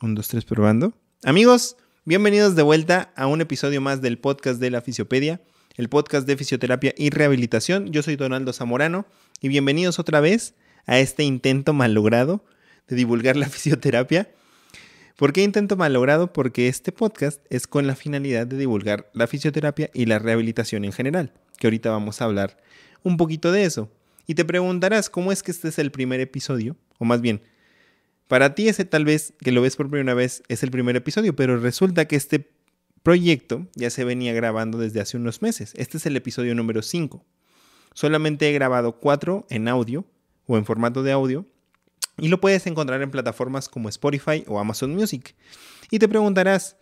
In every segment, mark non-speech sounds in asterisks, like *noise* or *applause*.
Un, dos, tres, probando. Amigos, bienvenidos de vuelta a un episodio más del podcast de la Fisiopedia, el podcast de fisioterapia y rehabilitación. Yo soy Donaldo Zamorano y bienvenidos otra vez a este intento malogrado de divulgar la *laughs* fisioterapia. ¿Por qué intento malogrado? Porque este podcast es con la finalidad de divulgar la fisioterapia y la rehabilitación en general, que ahorita vamos a hablar un poquito de eso. Y te preguntarás cómo es que este es el primer episodio, o más bien, para ti ese tal vez que lo ves por primera vez es el primer episodio, pero resulta que este proyecto ya se venía grabando desde hace unos meses. Este es el episodio número 5. Solamente he grabado 4 en audio o en formato de audio y lo puedes encontrar en plataformas como Spotify o Amazon Music. Y te preguntarás,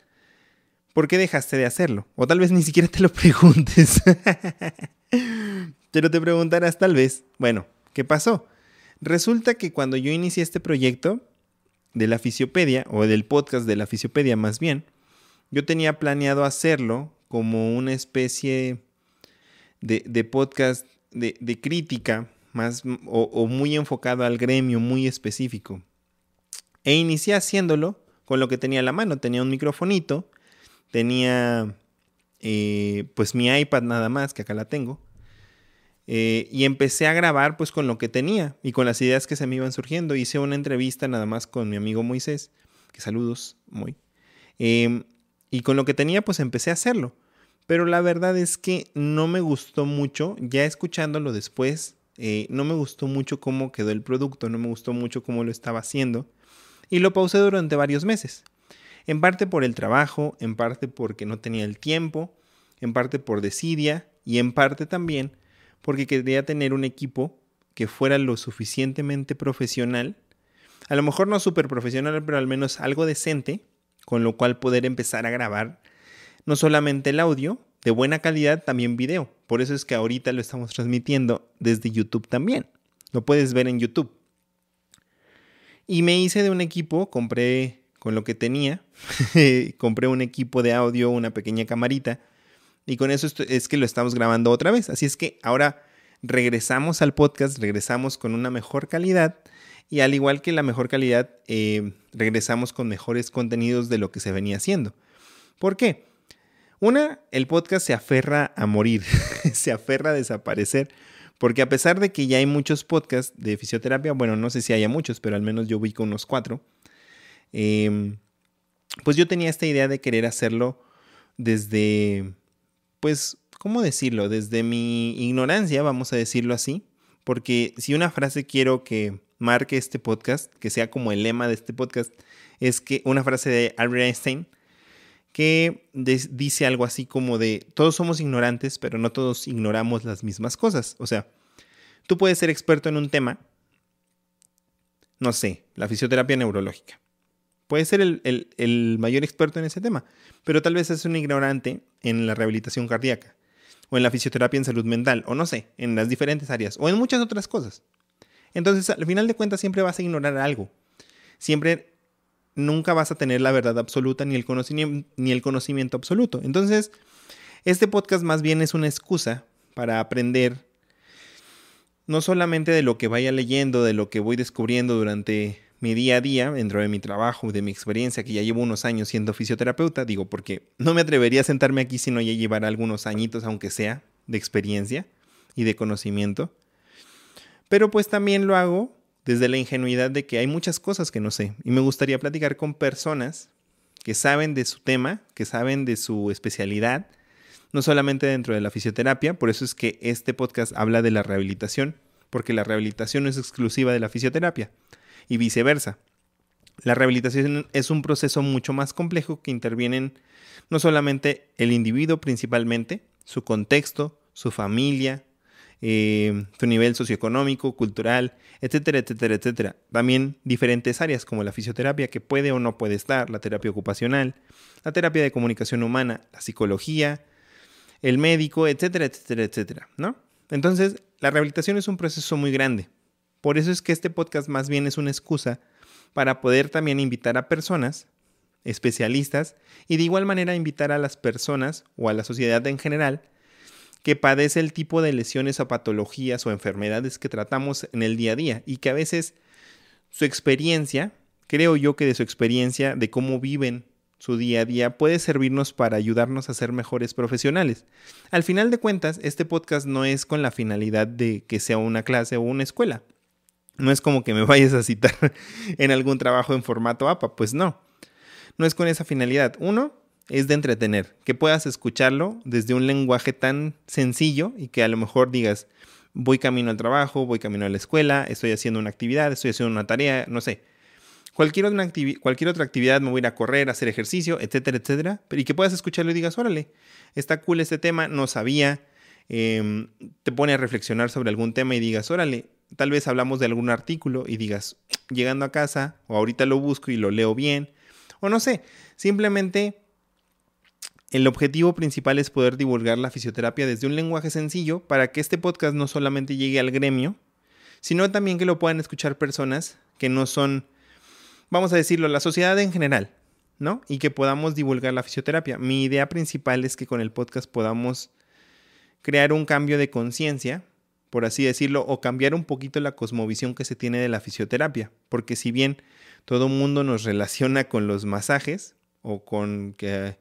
¿por qué dejaste de hacerlo? O tal vez ni siquiera te lo *laughs* preguntes. Pero te preguntarás tal vez, bueno, ¿qué pasó? Resulta que cuando yo inicié este proyecto, de la Fisiopedia, o del podcast de la Fisiopedia más bien, yo tenía planeado hacerlo como una especie de, podcast de, crítica más o, muy enfocado al gremio, muy específico. E inicié haciéndolo con lo que tenía a la mano. Tenía un microfonito, tenía eh, pues mi iPad nada más, que acá la tengo. Eh, y empecé a grabar pues con lo que tenía y con las ideas que se me iban surgiendo. Hice una entrevista nada más con mi amigo Moisés, que saludos, muy. Em, y con lo que tenía pues empecé a hacerlo. Pero la verdad es que no me gustó mucho, ya escuchándolo después, eh, no me gustó mucho cómo quedó el producto, no me gustó mucho cómo lo estaba haciendo. Y lo pausé durante varios meses. En parte por el trabajo, en parte porque no tenía el tiempo, en parte por desidia y en parte también porque quería tener un equipo que fuera lo suficientemente profesional, a lo mejor no súper profesional, pero al menos algo decente, con lo cual poder empezar a grabar no solamente el audio, de buena calidad, también video. Por eso es que ahorita lo estamos transmitiendo desde YouTube también. Lo puedes ver en YouTube. Y me hice de un equipo, compré con lo que tenía, *laughs* compré un equipo de audio, una pequeña camarita, y con eso es que lo estamos grabando otra vez. Así es que ahora regresamos al podcast, regresamos con una mejor calidad y al igual que la mejor calidad, eh, regresamos con mejores contenidos de lo que se venía haciendo. ¿Por qué? Una, el podcast se aferra a morir, *laughs* se aferra a desaparecer, porque a pesar de que ya hay muchos podcasts de fisioterapia, bueno, no sé si haya muchos, pero al menos yo con unos cuatro, em, pues yo tenía esta idea de querer hacerlo desde pues, ¿cómo decirlo? Desde mi ignorancia, vamos a decirlo así, porque si una frase quiero que marque este podcast, que sea como el lema de este podcast, es que una frase de Albert Einstein que dice algo así como de todos somos ignorantes, pero no todos ignoramos las mismas cosas. O sea, tú puedes ser experto en un tema, no sé, la fisioterapia neurológica. Puedes ser el, mayor experto en ese tema, pero tal vez es un ignorante en la rehabilitación cardíaca, o en la fisioterapia en salud mental, o no sé, en las diferentes áreas, o en muchas otras cosas. Entonces, al final de cuentas, siempre vas a ignorar algo. Siempre, nunca vas a tener la verdad absoluta ni el ni el conocimiento absoluto. Entonces, este podcast más bien es una excusa para aprender no solamente de lo que vaya leyendo, de lo que voy descubriendo durante mi día a día, dentro de mi trabajo, de mi experiencia, que ya llevo unos años siendo fisioterapeuta, digo, porque no me atrevería a sentarme aquí si no ya llevar algunos añitos, aunque sea, de experiencia y de conocimiento. Pero pues también lo hago desde la ingenuidad de que hay muchas cosas que no sé y me gustaría platicar con personas que saben de su tema, que saben de su especialidad, no solamente dentro de la fisioterapia, por eso es que este podcast habla de la rehabilitación, porque la rehabilitación no es exclusiva de la fisioterapia y viceversa. La rehabilitación es un proceso mucho más complejo que intervienen no solamente el individuo principalmente, su contexto, su familia, eh, su nivel socioeconómico, cultural, etcétera, etcétera, etcétera. También diferentes áreas como la fisioterapia que puede o no puede estar, la terapia ocupacional, la terapia de comunicación humana, la psicología, el médico, etcétera, etcétera, etcétera, ¿no? Entonces, la rehabilitación es un proceso muy grande. Por eso es que este podcast más bien es una excusa para poder también invitar a personas especialistas y de igual manera invitar a las personas o a la sociedad en general que padece el tipo de lesiones o patologías o enfermedades que tratamos en el día a día y que a veces su experiencia creo yo que de su experiencia, de cómo viven su día a día, puede servirnos para ayudarnos a ser mejores profesionales. Al final de cuentas, este podcast no es con la finalidad de que sea una clase o una escuela. No es como que me *laughs* vayas a citar en algún trabajo en formato APA, pues no. No es con esa finalidad. Uno, es de entretener, que puedas escucharlo desde un lenguaje tan sencillo y que a lo mejor digas, voy camino al trabajo, voy camino a la escuela, estoy haciendo una actividad, estoy haciendo una tarea, no sé. Cualquier otra, actividad, me voy a ir a correr, a hacer ejercicio, etcétera, etcétera. Y que puedas escucharlo y digas, órale, está cool este tema, no sabía. Em, te pone a reflexionar sobre algún tema y digas, órale, tal vez hablamos de algún artículo y digas, llegando a casa, o ahorita lo busco y lo leo bien, o no sé, simplemente el objetivo principal es poder divulgar la fisioterapia desde un lenguaje sencillo para que este podcast no solamente llegue al gremio, sino también que lo puedan escuchar personas que no son, vamos a decirlo, la sociedad en general, ¿no? Y que podamos divulgar la fisioterapia. Mi idea principal es que con el podcast podamos crear un cambio de conciencia, por así decirlo, o cambiar un poquito la cosmovisión que se tiene de la fisioterapia. Porque si bien todo el mundo nos relaciona con los masajes o con que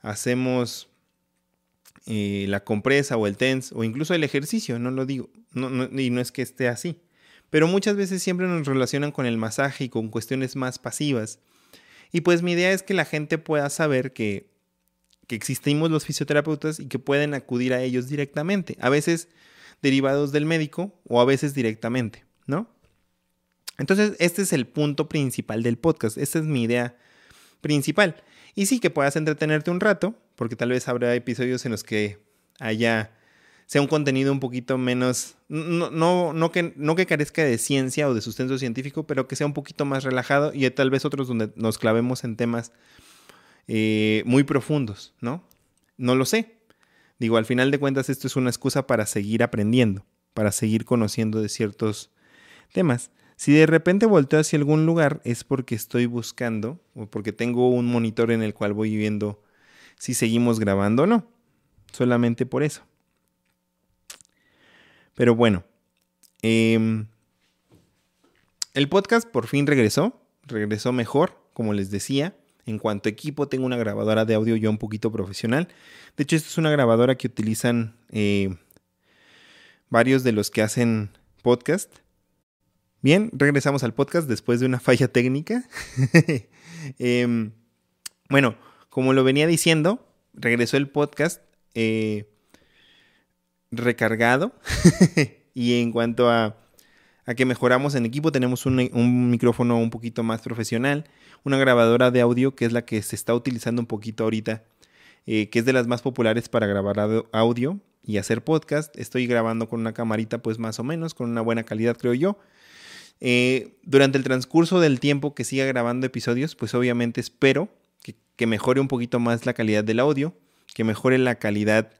hacemos eh, la compresa o el TENS o incluso el ejercicio, no lo digo, y no es que esté así. Pero muchas veces siempre nos relacionan con el masaje y con cuestiones más pasivas. Y pues mi idea es que la gente pueda saber que, que existimos los fisioterapeutas y que pueden acudir a ellos directamente, a veces derivados del médico o a veces directamente, ¿no? Entonces, este es el punto principal del podcast, esta es mi idea principal. Y sí, que puedas entretenerte un rato, porque tal vez habrá episodios en los que haya sea un contenido un poquito menos, no, no, no, que, no que carezca de ciencia o de sustento científico, pero que sea un poquito más relajado y tal vez otros donde nos clavemos en temas eh, muy profundos, ¿no? No lo sé. Digo, al final de cuentas esto es una excusa para seguir aprendiendo, para seguir conociendo de ciertos temas. Si de repente volteo hacia algún lugar es porque estoy buscando o porque tengo un monitor en el cual voy viendo si seguimos grabando o no. Solamente por eso. Pero bueno, em, el podcast por fin regresó. Regresó mejor, como les decía. En cuanto a equipo, tengo una grabadora de audio yo un poquito profesional. De hecho, esta es una grabadora que utilizan eh, varios de los que hacen podcast. Bien, regresamos al podcast después de una *laughs* falla técnica. *laughs* Em, bueno, como lo venía diciendo, regresó el podcast eh, recargado. *laughs* y en cuanto a, que mejoramos en equipo, tenemos un, micrófono un poquito más profesional, una grabadora de audio que es la que se está utilizando un poquito ahorita, eh, que es de las más populares para grabar audio y hacer podcast. Estoy grabando con una camarita pues más o menos, con una buena calidad creo yo. Eh, durante el transcurso del tiempo que siga grabando episodios, pues obviamente espero que, mejore un poquito más la calidad del audio, que mejore la calidad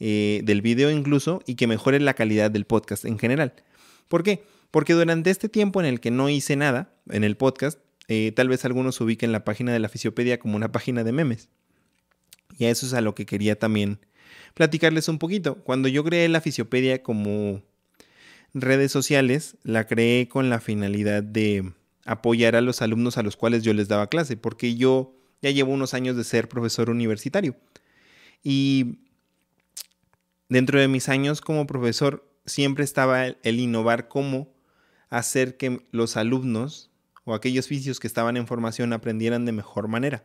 eh, del video incluso y que mejore la calidad del podcast en general. ¿Por qué? Porque durante este tiempo en el que no hice nada en el podcast, eh, tal vez algunos ubiquen la página de la Fisiopedia como una página de memes. Y a eso es a lo que quería también platicarles un poquito. Cuando yo creé la Fisiopedia como redes sociales la creé con la finalidad de apoyar a los alumnos a los cuales yo les daba clase, porque yo ya llevo unos años de ser profesor universitario. Y dentro de mis años como profesor siempre estaba el, innovar cómo hacer que los alumnos o aquellos oficios que estaban en formación aprendieran de mejor manera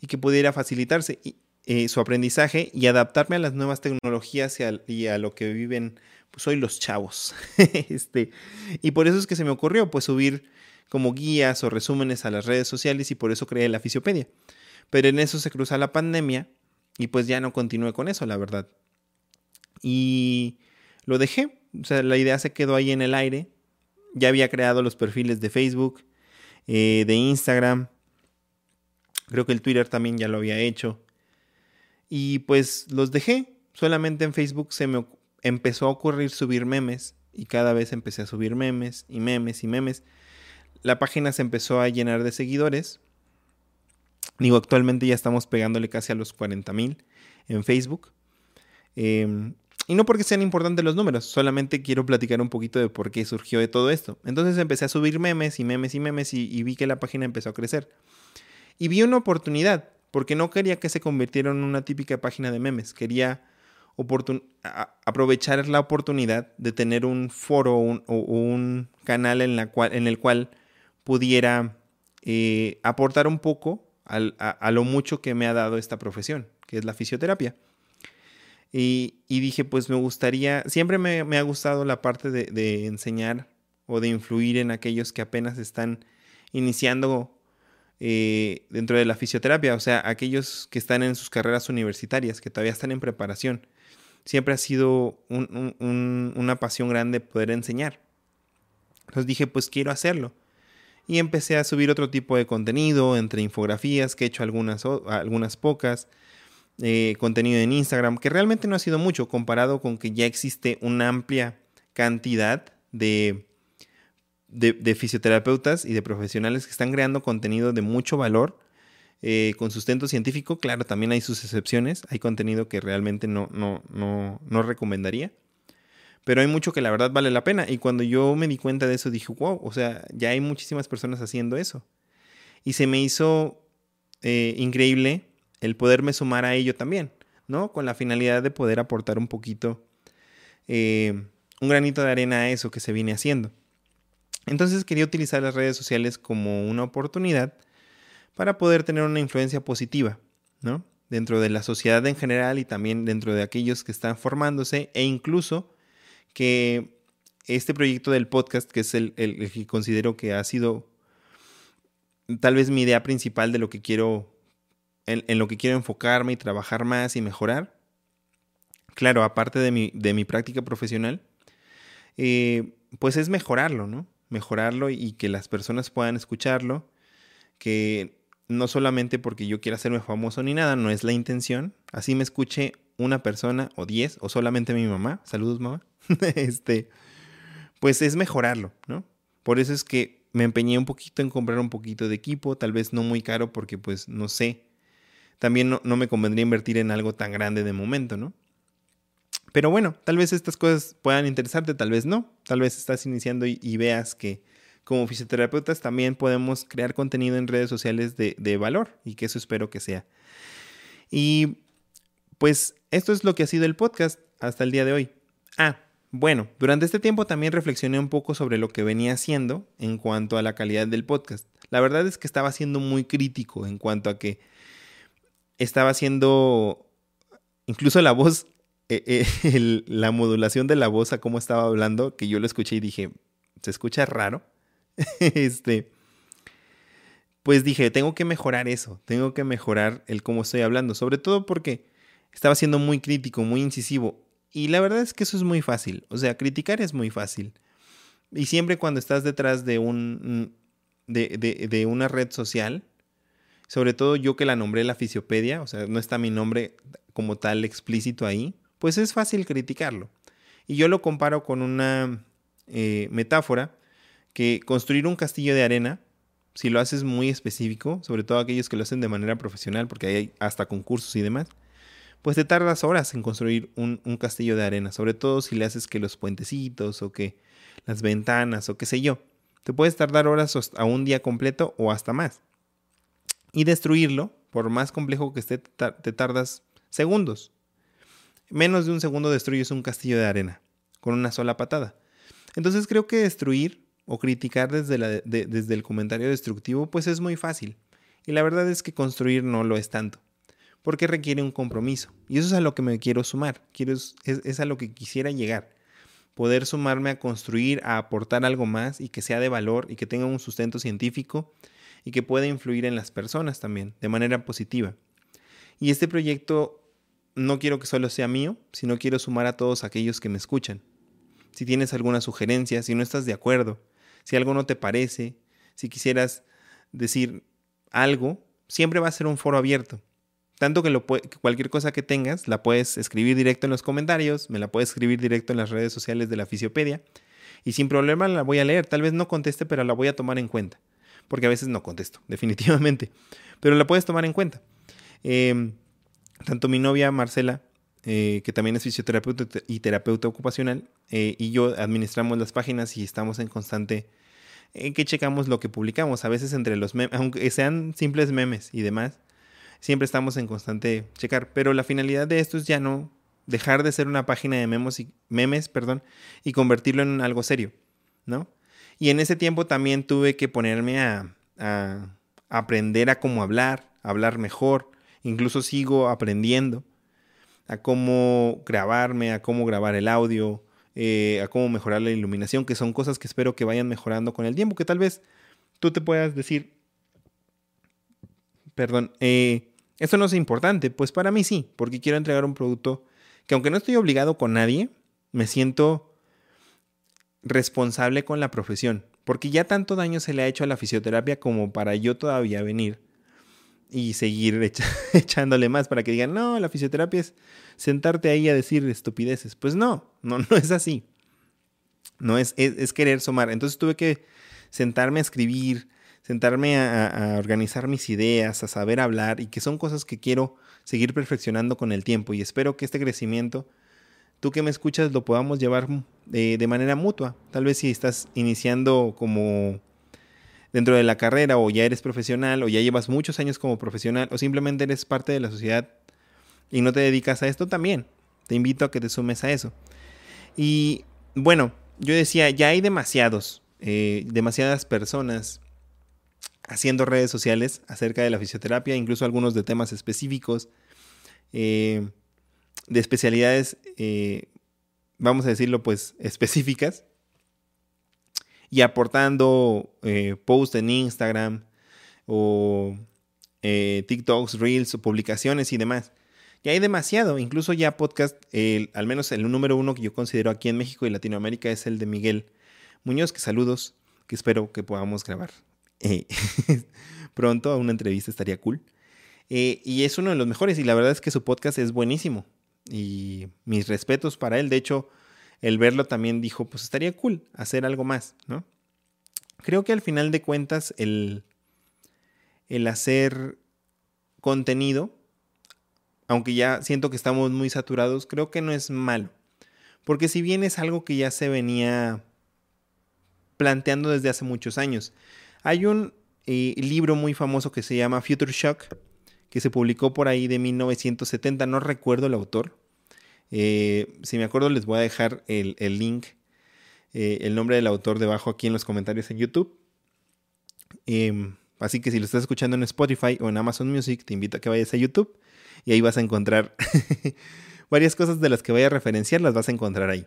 y que pudiera facilitarse eh, su aprendizaje y adaptarme a las nuevas tecnologías y a lo que viven pues soy los chavos. *laughs* este, y por eso es que se me ocurrió pues subir como guías o resúmenes a las redes sociales y por eso creé la Fisiopedia. Pero en eso se cruza la pandemia y pues ya no continué con eso, la verdad. Y lo dejé, o sea, la idea se quedó ahí en el aire. Ya había creado los perfiles de Facebook, eh, de Instagram. Creo que el Twitter también ya lo había hecho. Y pues los dejé. Solamente en Facebook se me, empezó a ocurrir subir memes y cada vez empecé a subir memes y memes y memes. La página se empezó a llenar de seguidores. Digo, actualmente ya estamos pegándole casi a los 40 mil en Facebook. Em, y no porque sean importantes los números, solamente quiero platicar un poquito de por qué surgió de todo esto. Entonces empecé a subir memes y memes y memes y, vi que la página empezó a crecer. Y vi una oportunidad, porque no quería que se convirtiera en una típica página de memes. Quería aprovechar la oportunidad de tener un foro o un, canal en, la cual, en el cual pudiera eh, aportar un poco a, lo mucho que me ha dado esta profesión, que es la fisioterapia. Y, dije, pues me gustaría, siempre me, ha gustado la parte de, enseñar o de influir en aquellos que apenas están iniciando eh, dentro de la fisioterapia, o sea, aquellos que están en sus carreras universitarias, que todavía están en preparación siempre ha sido una pasión grande poder enseñar. Entonces dije, pues quiero hacerlo. Y empecé a subir otro tipo de contenido, entre infografías, que he hecho algunas, algunas pocas, eh, contenido en Instagram, que realmente no ha sido mucho comparado con que ya existe una amplia cantidad de, de fisioterapeutas y de profesionales que están creando contenido de mucho valor eh, con sustento científico, claro, también hay sus excepciones, hay contenido que realmente no, no, no, no recomendaría, pero hay mucho que la verdad vale la pena. Y cuando yo me di cuenta de eso, dije, wow, o sea, ya hay muchísimas personas haciendo eso. Y se me hizo eh, increíble el poderme sumar a ello también, ¿no? Con la finalidad de poder aportar un poquito, eh, un granito de arena a eso que se viene haciendo. Entonces quería utilizar las redes sociales como una oportunidad para poder tener una influencia positiva, ¿no? Dentro de la sociedad en general y también dentro de aquellos que están formándose e incluso que este proyecto del podcast, que es el, que considero que ha sido tal vez mi idea principal de lo que quiero, en, lo que quiero enfocarme y trabajar más y mejorar, claro, aparte de mi, de mi práctica profesional, eh, pues es mejorarlo, ¿no? Mejorarlo y que las personas puedan escucharlo, que no solamente porque yo quiera hacerme famoso ni nada, no es la intención. Así me escuche una persona o diez o solamente mi mamá. Saludos, mamá. *laughs* este, pues es mejorarlo, ¿no? Por eso es que me empeñé un poquito en comprar un poquito de equipo, tal vez no muy caro porque pues no sé. También no, me convendría invertir en algo tan grande de momento, ¿no? Pero bueno, tal vez estas cosas puedan interesarte, tal vez no. Tal vez estás iniciando y veas que como fisioterapeutas también podemos crear contenido en redes sociales de, valor y que eso espero que sea. Y pues esto es lo que ha sido el podcast hasta el día de hoy. Ah, bueno, durante este tiempo también reflexioné un poco sobre lo que venía haciendo en cuanto a la calidad del podcast. La verdad es que estaba siendo muy crítico en cuanto a que estaba haciendo incluso la voz, eh, eh, *laughs* la modulación de la voz a cómo estaba hablando, que yo lo escuché y dije, se escucha raro. *laughs* este, pues dije, tengo que mejorar eso, tengo que mejorar el cómo estoy hablando, sobre todo porque estaba siendo muy crítico, muy incisivo. Y la verdad es que eso es muy fácil, o sea, criticar es muy fácil. Y siempre cuando estás detrás de un de, de una red social, sobre todo yo que la nombré la Fisiopedia, o sea, no está mi nombre como tal explícito ahí, pues es fácil criticarlo. Y yo lo comparo con una eh, metáfora que construir un castillo de arena, si lo haces muy específico, sobre todo aquellos que lo hacen de manera profesional, porque hay hasta concursos y demás, pues te tardas horas en construir un, castillo de arena, sobre todo si le haces que los puentecitos o que las ventanas o qué sé yo. Te puedes tardar horas a un día completo o hasta más. Y destruirlo, por más complejo que esté, te tardas segundos. Menos de un segundo destruyes un castillo de arena con una sola patada. Entonces creo que destruir o criticar desde, desde el comentario destructivo, pues es muy fácil. Y la verdad es que construir no lo es tanto, porque requiere un compromiso. Y eso es a lo que me quiero sumar, quiero, es, es a lo que quisiera llegar. Poder sumarme a construir, a aportar algo más y que sea de valor y que tenga un sustento científico y que pueda influir en las personas también, de manera positiva. Y este proyecto no quiero que solo sea mío, sino quiero sumar a todos aquellos que me escuchan. Si tienes alguna sugerencia, si no estás de acuerdo, si algo no te parece, si quisieras decir algo, siempre va a ser un foro abierto. Tanto que, lo cualquier cosa que tengas la puedes escribir directo en los comentarios, me la puedes escribir directo en las redes sociales de la Fisiopedia y sin problema la voy a leer. Tal vez no conteste, pero la voy a tomar en cuenta. Porque a veces no contesto, *laughs* definitivamente. Pero la puedes tomar en cuenta. Em, tanto mi novia Marcela eh, que también es fisioterapeuta y terapeuta ocupacional, eh, y yo administramos las páginas y estamos en constante en que checamos lo que publicamos. A veces entre los memes, aunque sean simples memes y demás, siempre estamos en constante checar. Pero la finalidad de esto es ya no dejar de ser una página de memes y, memes, perdón, y convertirlo en algo serio, ¿no? Y en ese tiempo también tuve que ponerme a, a aprender a cómo hablar, hablar mejor. Incluso sigo aprendiendo a cómo grabarme, a cómo grabar el audio, eh, a cómo mejorar la iluminación, que son cosas que espero que vayan mejorando con el tiempo, que tal vez tú te puedas decir, perdón, eh, esto no es importante, pues para mí sí, porque quiero entregar un producto que aunque no estoy obligado con nadie, me siento responsable con la profesión, porque ya tanto daño se le ha hecho a la fisioterapia como para yo todavía venir y seguir *laughs* echándole más para que digan, no, la fisioterapia es sentarte ahí a decir estupideces. Pues no, no, no es así. No es, es, querer sumar. Entonces tuve que sentarme a escribir, sentarme a, organizar mis ideas, a saber hablar y que son cosas que quiero seguir perfeccionando con el tiempo y espero que este crecimiento, tú que me escuchas, lo podamos llevar de, de manera mutua. Tal vez si estás iniciando como dentro de la carrera o ya eres profesional o ya llevas muchos años como profesional o simplemente eres parte de la sociedad y no te dedicas a esto también. Te invito a que te sumes a eso. Y bueno, yo decía, ya hay demasiados, eh, demasiadas personas haciendo redes sociales acerca de la fisioterapia, incluso algunos de temas específicos, eh, de especialidades, eh, vamos a decirlo, pues específicas y aportando eh, posts en Instagram o eh, TikToks, Reels publicaciones y demás. Y hay demasiado, incluso ya podcast, al menos el número uno que yo considero aquí en México y Latinoamérica es el de Miguel Muñoz, que saludos, que espero que podamos grabar eh, *laughs* pronto una entrevista, estaría cool. y es uno de los mejores y la verdad es que su podcast es buenísimo y mis respetos para él. De hecho, el verlo también dijo, pues estaría cool hacer algo más, ¿no? Creo que al final de cuentas el, el hacer contenido, aunque ya siento que estamos muy saturados, creo que no es malo. Porque si bien es algo que ya se venía planteando desde hace muchos años, hay un eh, libro muy famoso que se llama Future Shock, que se publicó por ahí de 1970, no recuerdo el autor, eh, si me acuerdo, les voy a dejar el, link, eh, el nombre del autor debajo aquí en los comentarios en YouTube. Em, así que si lo estás escuchando en Spotify o en Amazon Music, te invito a que vayas a YouTube y ahí vas a encontrar *laughs* varias cosas de las que voy a referenciar, las vas a encontrar ahí.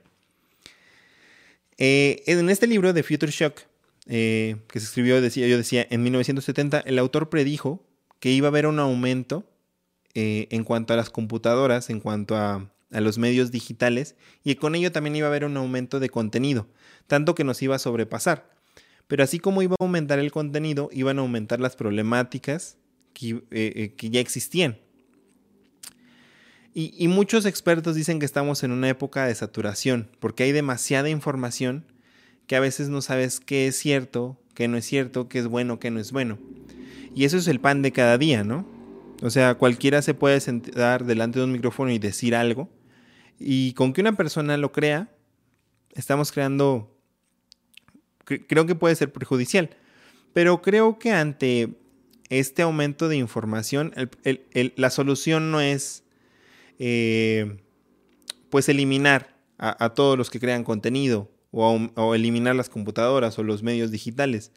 Eh, en este libro de Future Shock, que se escribió, yo decía, en 1970, el autor predijo que iba a haber un aumento en cuanto a las computadoras, en cuanto a a los medios digitales y con ello también iba a haber un aumento de contenido, tanto que nos iba a sobrepasar. Pero así como iba a aumentar el contenido, iban a aumentar las problemáticas que, eh, eh, que ya existían. Y, y, muchos expertos dicen que estamos en una época de saturación, porque hay demasiada información que a veces no sabes qué es cierto, qué no es cierto, qué es bueno, qué no es bueno. Y eso es el pan de cada día, ¿no? O sea, cualquiera se puede sentar delante de un micrófono y decir algo, y con que una persona lo crea, estamos creando, creo que puede ser perjudicial, pero creo que ante este aumento de información, la solución no es eh, pues eliminar a, todos los que crean contenido o, eliminar las computadoras o los medios digitales.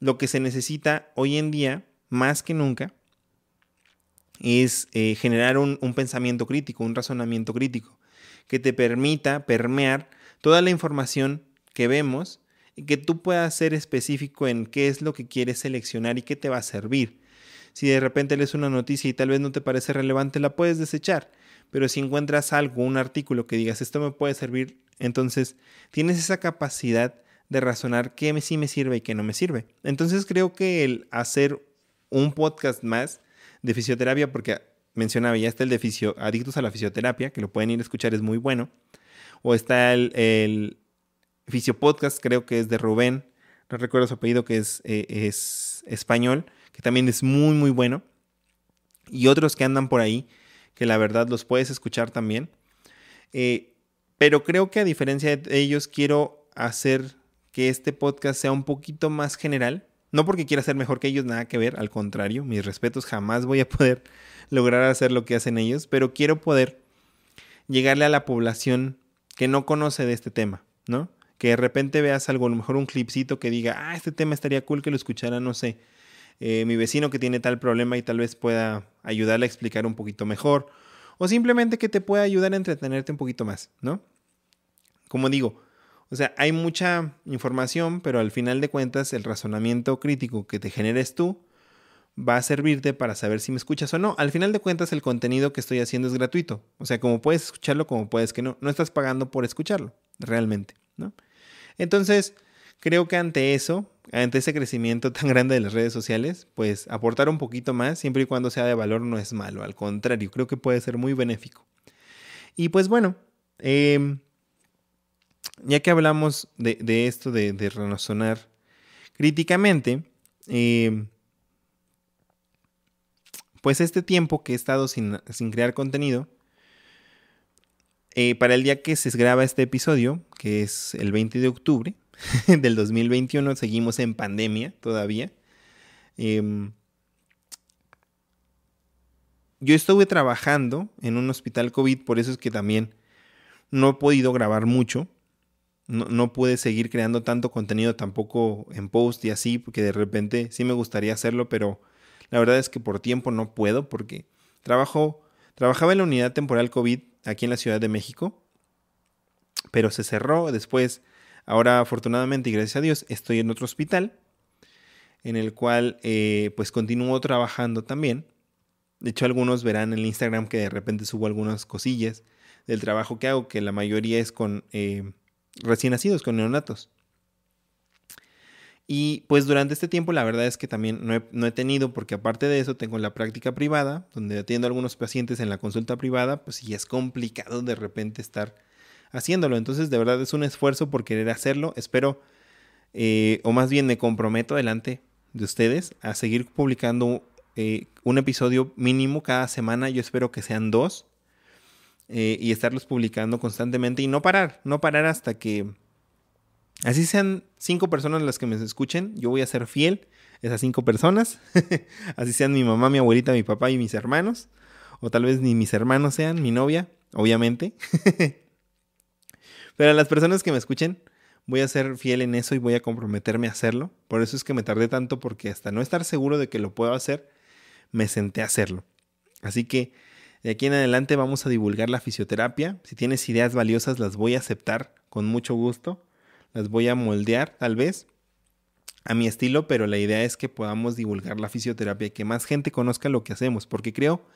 Lo que se necesita hoy en día, más que nunca, es eh, generar un, pensamiento crítico, un razonamiento crítico que te permita permear toda la información que vemos y que tú puedas ser específico en qué es lo que quieres seleccionar y qué te va a servir. Si de repente lees una noticia y tal vez no te parece relevante, la puedes desechar. Pero si encuentras algo, un artículo que digas, esto me puede servir, entonces tienes esa capacidad de razonar qué sí me sirve y qué no me sirve. Entonces creo que el hacer un podcast más de fisioterapia, porque mencionaba, ya está el de fisio, Adictos a la Fisioterapia, que lo pueden ir a escuchar, es muy bueno. O está el, el Fisio Podcast, creo que es de Rubén, no recuerdo su apellido, que es, eh, es español, que también es muy, muy bueno. Y otros que andan por ahí, que la verdad los puedes escuchar también. Eh, pero creo que a diferencia de ellos, quiero hacer que este podcast sea un poquito más general. No porque quiera ser mejor que ellos, nada que ver, al contrario, mis respetos, jamás voy a poder *laughs* lograr hacer lo que hacen ellos, pero quiero poder llegarle a la población que no conoce de este tema, ¿no? Que de repente veas algo, a lo mejor un clipcito que diga, ah, este tema estaría cool que lo escuchara, no sé, eh, mi vecino que tiene tal problema y tal vez pueda ayudarle a explicar un poquito mejor, o simplemente que te pueda ayudar a entretenerte un poquito más, ¿no? Como digo, o sea, hay mucha información, pero al final de cuentas el razonamiento crítico que te generes tú va a servirte para saber si me escuchas o no. Al final de cuentas el contenido que estoy haciendo es gratuito. O sea, como puedes escucharlo, como puedes que no. No estás pagando por escucharlo, realmente, ¿no? Entonces, creo que ante eso, ante ese crecimiento *laughs* tan grande de las redes sociales, pues aportar un poquito más, siempre y cuando sea de valor, no es malo. Al contrario, creo que puede ser muy benéfico. Y pues bueno, em, ya que hablamos de, esto de, de razonar críticamente, em, pues este tiempo que he estado sin, crear contenido, eh, para el día que se graba este episodio, que es el 20 de octubre *laughs* del 2021, seguimos en pandemia todavía. Em, yo estuve trabajando en un hospital COVID, por eso es que también no he podido grabar mucho. No, no, pude seguir creando tanto contenido tampoco en post y así, porque de repente sí me gustaría hacerlo, pero la verdad es que por tiempo no puedo porque trabajo, trabajaba en la unidad temporal COVID aquí en la Ciudad de México, pero se cerró después. Ahora afortunadamente y gracias a Dios estoy en otro hospital en el cual eh, pues continúo trabajando también. De hecho algunos verán en el Instagram que de repente subo algunas cosillas del trabajo que hago, que la mayoría es con eh, recién nacidos, con neonatos. Y pues durante este tiempo la verdad es que también no he, tenido, porque aparte de eso tengo la práctica privada, donde atiendo a algunos pacientes en la consulta privada, pues sí es complicado de repente estar haciéndolo. Entonces de verdad es un esfuerzo por querer hacerlo. Espero, eh, o más bien me comprometo delante de ustedes a seguir publicando eh, un episodio mínimo cada semana. Yo espero que sean dos. Eh, y estarlos publicando constantemente y no parar, no parar hasta que Así sean cinco personas las que me escuchen, yo voy a ser fiel a esas cinco personas. *laughs* Así sean mi mamá, mi abuelita, mi papá y mis hermanos. O tal vez ni mis hermanos sean, mi novia, obviamente. *laughs* Pero a las personas que me escuchen, voy a ser fiel en eso y voy a comprometerme a hacerlo. Por eso es que me tardé tanto porque hasta no estar seguro de que lo puedo hacer, me senté a hacerlo. Así que de aquí en adelante vamos a divulgar la fisioterapia. Si tienes ideas valiosas, las voy a aceptar con mucho gusto las voy a moldear tal vez a mi estilo, pero la idea es que podamos divulgar la fisioterapia y que más gente conozca lo que hacemos, porque creo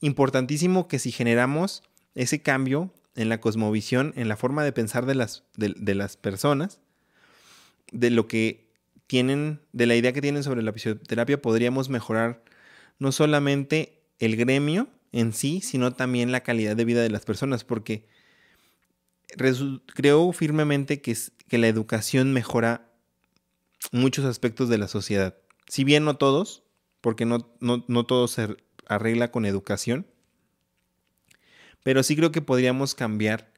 importantísimo que si generamos ese cambio en la cosmovisión, en la forma de pensar de las, de, las personas, de lo que tienen, de la idea que tienen sobre la fisioterapia, podríamos mejorar no solamente el gremio en sí, sino también la calidad de vida de las personas, porque creo firmemente que, la educación mejora muchos aspectos de la sociedad. Si bien no todos, porque no, no, todo se arregla con educación, pero sí creo que podríamos cambiar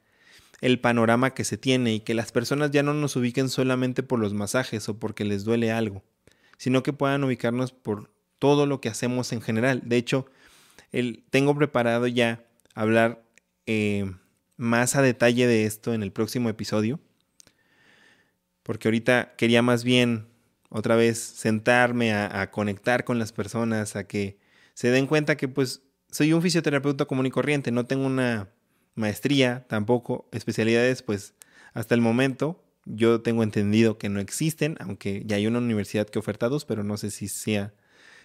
el panorama que se tiene y que las personas ya no nos ubiquen solamente por los masajes o porque les duele algo, sino que puedan ubicarnos por todo lo que hacemos en general. De hecho, tengo preparado ya hablar eh, más a detalle de esto en el próximo episodio. Porque ahorita quería más bien otra vez sentarme a, conectar con las personas, a que se den cuenta que pues soy un fisioterapeuta común y corriente, no tengo una maestría tampoco, especialidades pues hasta el momento yo tengo entendido que no existen, aunque ya hay una universidad que oferta dos, pero no sé si, sea,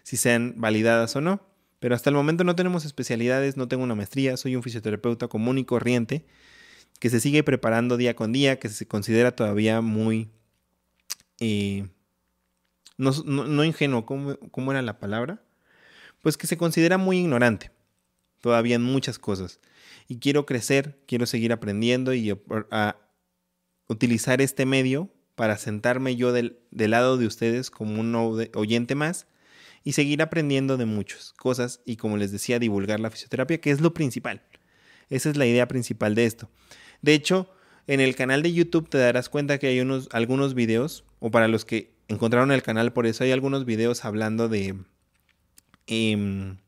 si sean validadas o no. Pero hasta el momento no tenemos especialidades, no tengo una maestría, soy un fisioterapeuta común y corriente que se sigue preparando día con día, que se considera todavía muy... Eh, no, ingenuo, ¿cómo, era la palabra? Pues que se considera muy ignorante todavía en muchas cosas. Y quiero crecer, quiero seguir aprendiendo y utilizar este medio para sentarme yo del, del lado de ustedes como un oyente más y seguir aprendiendo de muchas cosas y como les decía, divulgar la fisioterapia, que es lo principal. Esa es la idea principal de esto. De hecho, en el canal de YouTube te darás cuenta que hay unos, algunos videos, o para los que encontraron el canal por eso, hay algunos videos hablando de... Em,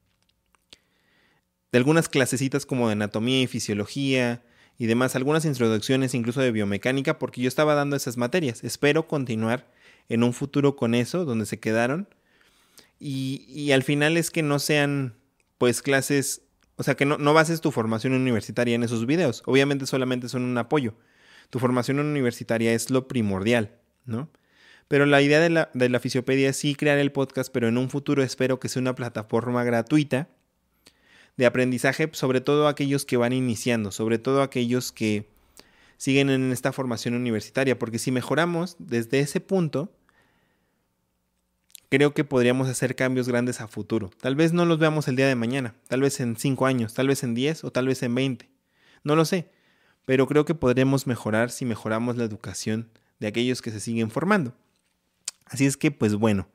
de algunas clasecitas como de anatomía y fisiología y demás, algunas introducciones incluso de biomecánica, porque yo estaba dando esas materias. Espero continuar en un futuro con eso, donde se quedaron. Y, al final es que no sean, pues, clases, o sea, que no, no bases tu formación universitaria en esos videos. Obviamente solamente son un apoyo. Tu formación universitaria es lo primordial, ¿no? Pero la idea de la, de la fisiopedia es sí crear el podcast, pero en un futuro espero que sea una plataforma gratuita de aprendizaje, sobre todo aquellos que van iniciando, sobre todo aquellos que siguen en esta formación universitaria, porque si mejoramos desde ese punto, creo que podríamos hacer cambios grandes a futuro. Tal vez no los veamos el día de mañana, tal vez en 5 años, tal vez en 10 o tal vez en 20. No lo sé, pero creo que podremos mejorar si mejoramos la educación de aquellos que se siguen formando. Así es que, pues bueno,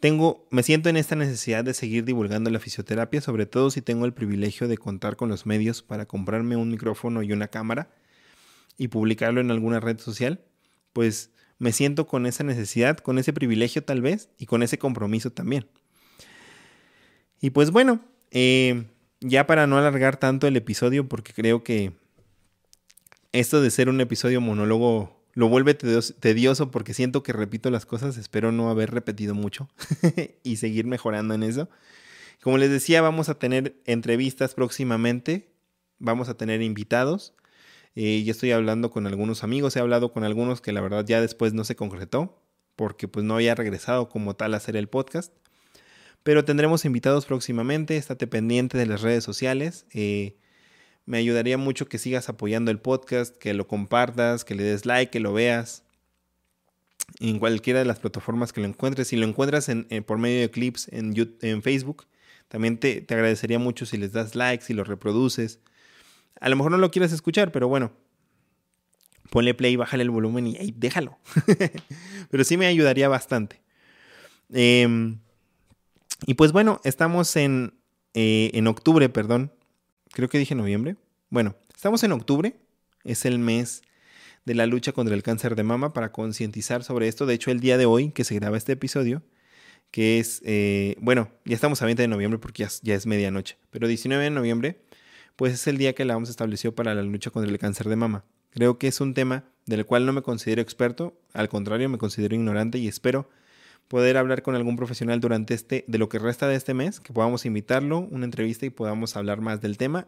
tengo, me siento en esta necesidad de seguir divulgando la fisioterapia, sobre todo si tengo el privilegio de contar con los medios para comprarme un micrófono y una cámara y publicarlo en alguna red social, pues me siento con esa necesidad, con ese privilegio tal vez y con ese compromiso también. Y pues bueno, eh, ya para no alargar tanto el episodio, porque creo que esto de ser un episodio monólogo lo vuelve tedioso porque siento que repito las cosas, espero no haber repetido mucho *laughs* y seguir mejorando en eso. Como les decía, vamos a tener entrevistas próximamente, vamos a tener invitados. Eh, ya estoy hablando con algunos amigos, he hablado con algunos que la verdad ya después no se concretó, porque pues no había regresado como tal a hacer el podcast. Pero tendremos invitados próximamente, estate pendiente de las redes sociales. Eh, me ayudaría mucho que sigas apoyando el podcast, que lo compartas, que le des like, que lo veas en cualquiera de las plataformas que lo encuentres. Si lo encuentras en, por medio de clips en, en Facebook, también te, te, agradecería mucho si les das like, si lo reproduces. A lo mejor no lo quieras escuchar, pero bueno, ponle play, bájale el volumen y déjalo. *laughs* pero sí me ayudaría bastante. Em, y pues bueno, estamos en, eh, en octubre, perdón creo que dije noviembre. Bueno, estamos en octubre, es el mes de la lucha contra el cáncer de mama para concientizar sobre esto. De hecho, el día de hoy que se graba este episodio, que es, eh, bueno, ya estamos a 20 de noviembre porque ya, es medianoche, pero 19 de noviembre, pues es el día que la OMS estableció para la lucha contra el cáncer de mama. Creo que es un tema del cual no me considero experto, al contrario, me considero ignorante y espero poder hablar con algún profesional durante este, de lo que resta de este mes, que podamos invitarlo, una entrevista y podamos hablar más del tema,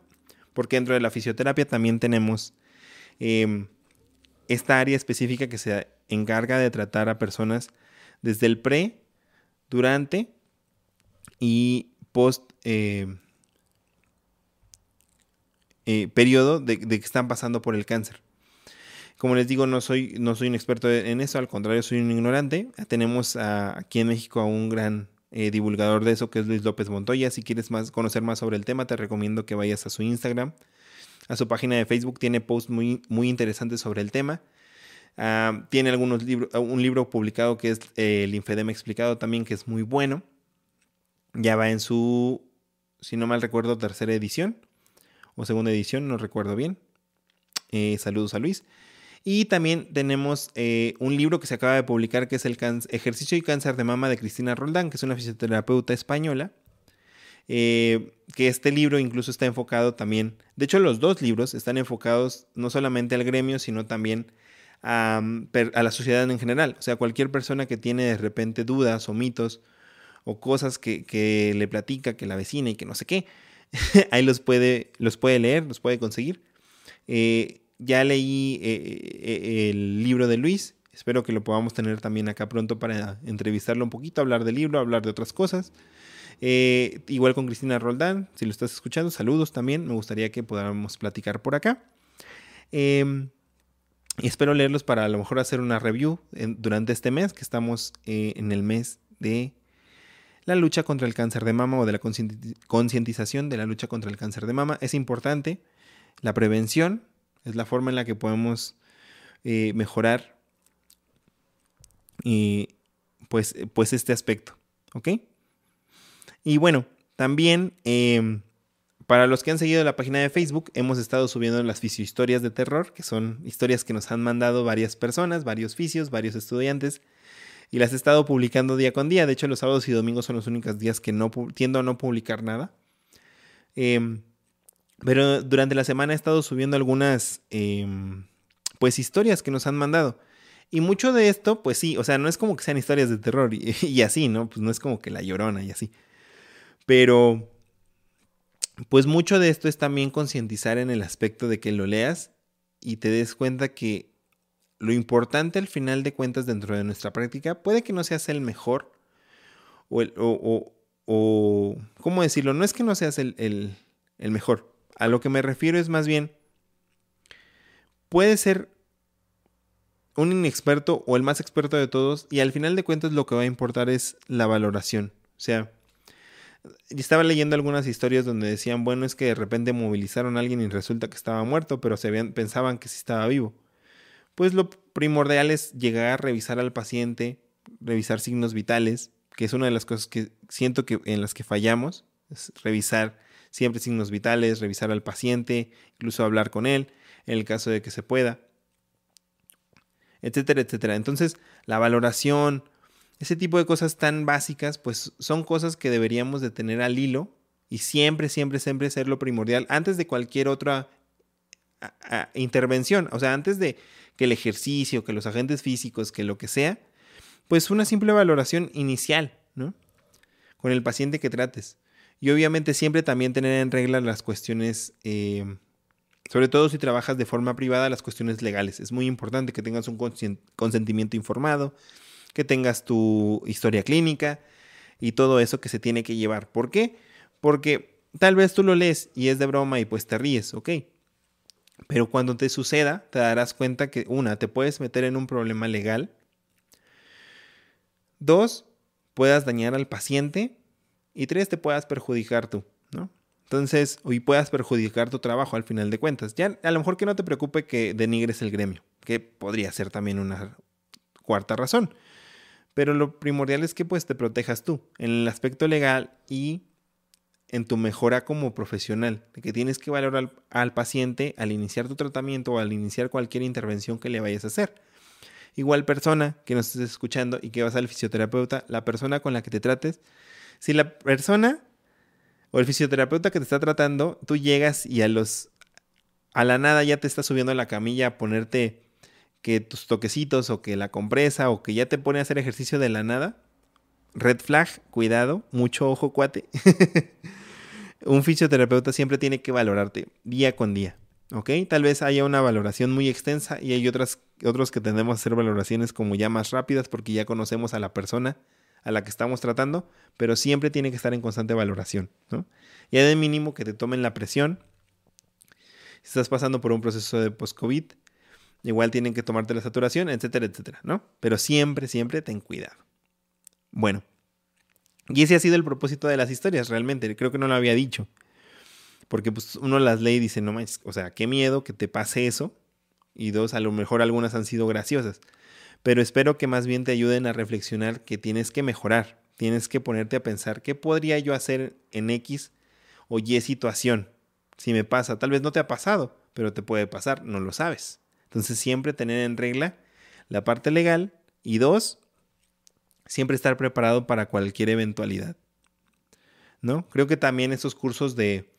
porque dentro de la fisioterapia también tenemos em, esta área específica que se encarga de tratar a personas desde el pre, durante y post em, eh, periodo de que están pasando por el cáncer. Como les digo, no soy, no soy un experto en eso, al contrario, soy un ignorante. Tenemos aquí en México a un gran eh, divulgador de eso, que es Luis López Montoya. Si quieres más, conocer más sobre el tema, te recomiendo que vayas a su Instagram, a su página de Facebook. Tiene posts muy, muy interesantes sobre el tema. Ah, tiene algunos libros, un libro publicado que es eh, El Infedema Explicado también, que es muy bueno. Ya va en su, si no mal recuerdo, tercera edición o segunda edición, no recuerdo bien. Eh, saludos a Luis. Y también tenemos eh, un libro que se acaba de publicar que es el Ejercicio y Cáncer de Mama de Cristina Roldán, que es una fisioterapeuta española. Eh, que este libro incluso está enfocado también, de hecho los dos libros están enfocados no solamente al gremio, sino también a, la sociedad en general. O sea, cualquier persona que tiene de repente dudas o mitos o cosas que, le platica, que la vecina y que no sé qué, *laughs* ahí los puede, los puede leer, los puede conseguir. Eh, ya leí eh, eh, el libro de Luis. Espero que lo podamos tener también acá pronto para entrevistarlo un poquito, hablar del libro, hablar de otras cosas. Eh, igual con Cristina Roldán, si lo estás escuchando, saludos también. Me gustaría que podamos platicar por acá. Em, espero leerlos para a lo mejor hacer una review durante este mes, que estamos en el mes de la lucha contra el cáncer de mama o de la concientización de la lucha contra el cáncer de mama. Es importante la prevención, es la forma en la que podemos eh, mejorar y pues, pues este aspecto. ¿Ok? Y bueno, también em, para los que han seguido la página de Facebook, hemos estado subiendo las fisiohistorias de terror, que son historias que nos han mandado varias personas, varios fisios, varios estudiantes, y las he estado publicando día con día. De hecho, los sábados y domingos son los únicos días que no tiendo a no publicar nada. Em, pero durante la semana he estado subiendo algunas, em, pues, historias que nos han mandado. Y mucho de esto, pues sí, o sea, no es como que sean historias de terror y, *laughs* y así, ¿no? Pues no es como que la llorona y así. Pero, pues mucho de esto es también concientizar en el aspecto de que lo leas y te des cuenta que lo importante al final de cuentas dentro de nuestra práctica puede que no seas el mejor o, o, o, ¿cómo decirlo? No es que no seas el, el, el mejor. A lo que me refiero es más bien, puede ser un inexperto o el más experto de todos y al final de cuentas lo que va a importar es la valoración. O sea, estaba leyendo algunas historias donde decían, bueno, es que de repente movilizaron a alguien y resulta que estaba muerto, pero se habían, pensaban que sí estaba vivo. Pues lo primordial es llegar a revisar al paciente, revisar signos vitales, que es una de las cosas que siento que en las que fallamos, es revisar siempre signos vitales, revisar al paciente, incluso hablar con él, en el caso de que se pueda, etcétera, etcétera. Entonces, la valoración, ese tipo de cosas tan básicas, pues son cosas que deberíamos de tener al hilo y siempre, siempre, siempre ser lo primordial antes de cualquier otra intervención. O sea, antes de que el ejercicio, que los agentes físicos, que lo que sea, pues una simple valoración inicial, ¿no? Con el paciente que trates. Y obviamente siempre también tener en regla las cuestiones, eh, sobre todo si trabajas de forma privada, las cuestiones legales. Es muy importante que tengas un consentimiento informado, que tengas tu historia clínica y todo eso que se tiene que llevar. ¿Por qué? Porque tal vez tú lo lees y es de broma y pues te ríes, ok. Pero cuando te suceda, te darás cuenta que, una, te puedes meter en un problema legal. Dos, puedas dañar al paciente. Y tres, te puedas perjudicar tú, ¿no? Entonces, hoy puedas perjudicar tu trabajo al final de cuentas. Ya a lo mejor que no te preocupe que denigres el gremio, que podría ser también una cuarta razón. Pero lo primordial es que pues te protejas tú en el aspecto legal y en tu mejora como profesional, de que tienes que valorar al, paciente al iniciar tu tratamiento o al iniciar cualquier intervención que le vayas a hacer. Igual persona que nos estés escuchando y que vas al fisioterapeuta, la persona con la que te trates, si la persona o el fisioterapeuta que te está tratando, tú llegas y a los a la nada ya te está subiendo a la camilla a ponerte que tus toquecitos o que la compresa o que ya te pone a hacer ejercicio de la nada, red flag, cuidado, mucho ojo cuate. *laughs* un fisioterapeuta siempre tiene que valorarte día con día, ¿ok? Tal vez haya una valoración muy extensa y hay otras, otros que tendemos a hacer valoraciones como ya más rápidas porque ya conocemos a la persona a la que estamos tratando, pero siempre tiene que estar en constante valoración, ¿no? Ya de mínimo que te tomen la presión. Si estás pasando por un proceso de post-COVID, Igual tienen que tomarte la saturación, etcétera, etcétera, ¿no? Pero siempre, siempre ten cuidado. Bueno, y ese ha sido el propósito de las historias, realmente. Creo que no lo había dicho. Porque pues uno las lee y dice, no más, o sea, qué miedo que te pase eso. Y dos, a lo mejor algunas han sido graciosas. Pero espero que más bien te ayuden a reflexionar que tienes que mejorar. Tienes que ponerte a pensar qué podría yo hacer en X o Y situación. Si me pasa, tal vez no te ha pasado, pero te puede pasar, no lo sabes. Entonces siempre tener en regla la parte legal y dos, siempre estar preparado para cualquier eventualidad. ¿No? Creo que también esos cursos de...